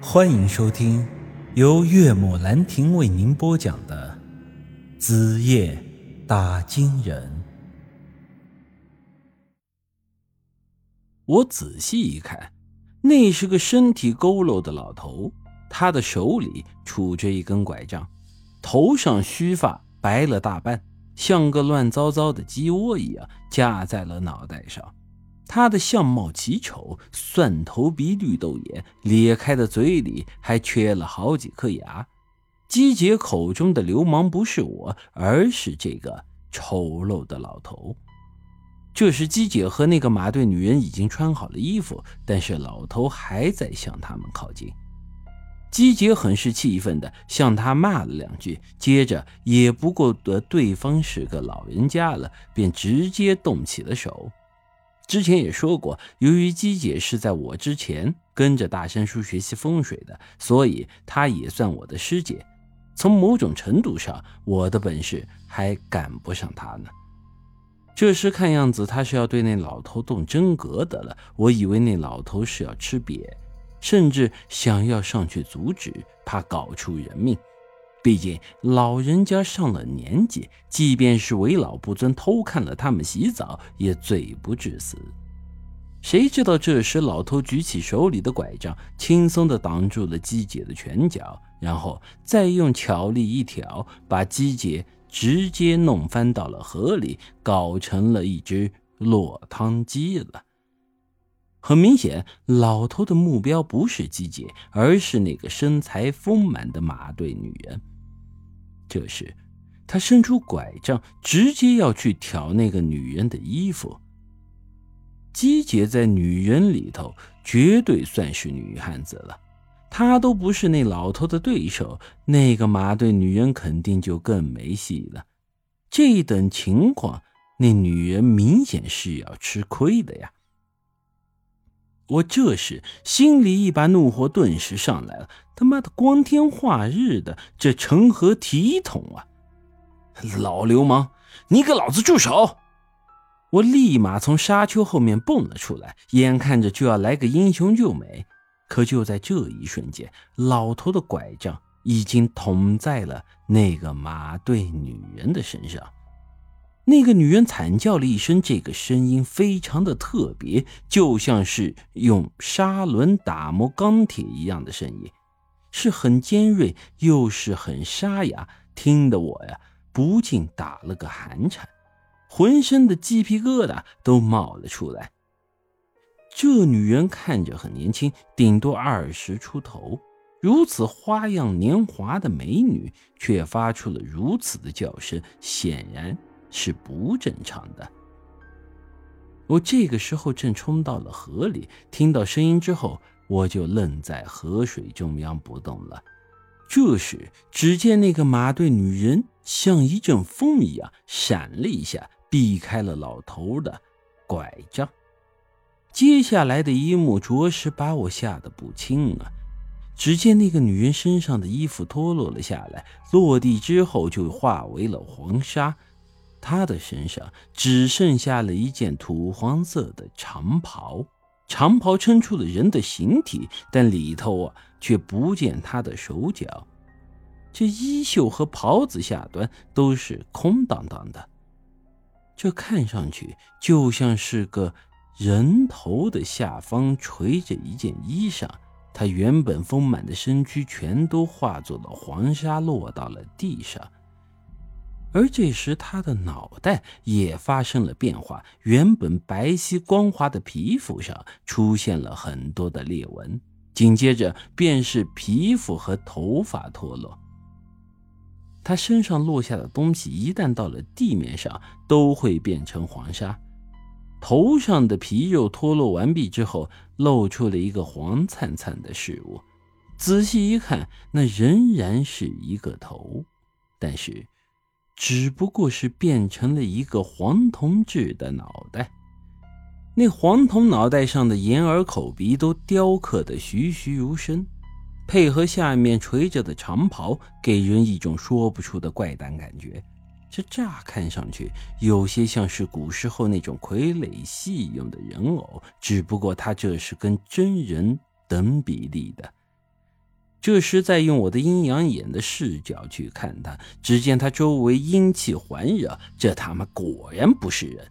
欢迎收听由岳母兰亭为您播讲的《子夜打金人》。我仔细一看，那是个身体佝偻的老头，他的手里杵着一根拐杖，头上须发白了大半，像个乱糟糟的鸡窝一样架在了脑袋上。他的相貌奇丑，蒜头鼻、绿豆眼，咧开的嘴里还缺了好几颗牙。姬姐口中的流氓不是我，而是这个丑陋的老头。这时，姬姐和那个马队女人已经穿好了衣服，但是老头还在向他们靠近。姬姐很是气愤的向他骂了两句，接着也不顾得对方是个老人家了，便直接动起了手。之前也说过，由于姬姐是在我之前跟着大山叔学习风水的，所以她也算我的师姐。从某种程度上，我的本事还赶不上她呢。这时看样子他是要对那老头动真格的了。我以为那老头是要吃瘪，甚至想要上去阻止，怕搞出人命。毕竟老人家上了年纪，即便是为老不尊，偷看了他们洗澡也罪不至死。谁知道这时老头举起手里的拐杖，轻松地挡住了姬姐的拳脚，然后再用巧力一挑，把姬姐直接弄翻到了河里，搞成了一只落汤鸡了。很明显，老头的目标不是姬姐，而是那个身材丰满的马队女人。这时，他伸出拐杖，直接要去挑那个女人的衣服。姬姐在女人里头绝对算是女汉子了，她都不是那老头的对手，那个马队女人肯定就更没戏了。这等情况，那女人明显是要吃亏的呀！我这时心里一把怒火顿时上来了。他妈的，光天化日的，这成何体统啊！老流氓，你给老子住手！我立马从沙丘后面蹦了出来，眼看着就要来个英雄救美。可就在这一瞬间，老头的拐杖已经捅在了那个马队女人的身上。那个女人惨叫了一声，这个声音非常的特别，就像是用砂轮打磨钢铁一样的声音。是很尖锐，又是很沙哑，听得我呀不禁打了个寒颤，浑身的鸡皮疙瘩都冒了出来。这女人看着很年轻，顶多二十出头，如此花样年华的美女，却发出了如此的叫声，显然是不正常的。我这个时候正冲到了河里，听到声音之后。我就愣在河水中央不动了。这时，只见那个马队女人像一阵风一样闪了一下，避开了老头的拐杖。接下来的一幕着实把我吓得不轻啊！只见那个女人身上的衣服脱落了下来，落地之后就化为了黄沙，他的身上只剩下了一件土黄色的长袍。长袍撑出了人的形体，但里头啊却不见他的手脚。这衣袖和袍子下端都是空荡荡的，这看上去就像是个人头的下方垂着一件衣裳。他原本丰满的身躯全都化作了黄沙，落到了地上。而这时，他的脑袋也发生了变化，原本白皙光滑的皮肤上出现了很多的裂纹，紧接着便是皮肤和头发脱落。他身上落下的东西一旦到了地面上，都会变成黄沙。头上的皮肉脱落完毕之后，露出了一个黄灿灿的事物，仔细一看，那仍然是一个头，但是。只不过是变成了一个黄铜制的脑袋，那黄铜脑袋上的眼耳口鼻都雕刻的栩栩如生，配合下面垂着的长袍，给人一种说不出的怪诞感觉。这乍看上去有些像是古时候那种傀儡戏用的人偶，只不过他这是跟真人等比例的。这时再用我的阴阳眼的视角去看他，只见他周围阴气环绕，这他妈果然不是人。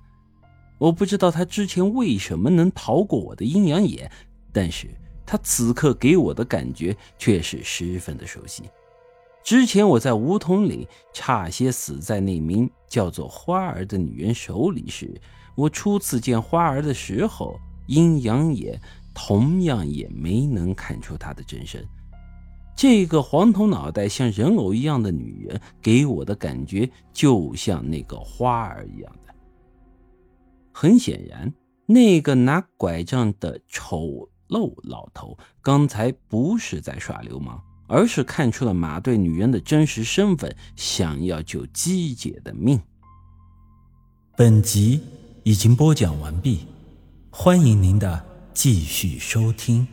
我不知道他之前为什么能逃过我的阴阳眼，但是他此刻给我的感觉却是十分的熟悉。之前我在梧桐岭差些死在那名叫做花儿的女人手里时，我初次见花儿的时候，阴阳眼同样也没能看出她的真身。这个黄头脑袋像人偶一样的女人，给我的感觉就像那个花儿一样的。很显然，那个拿拐杖的丑陋老头，刚才不是在耍流氓，而是看出了马队女人的真实身份，想要救姬姐的命。本集已经播讲完毕，欢迎您的继续收听。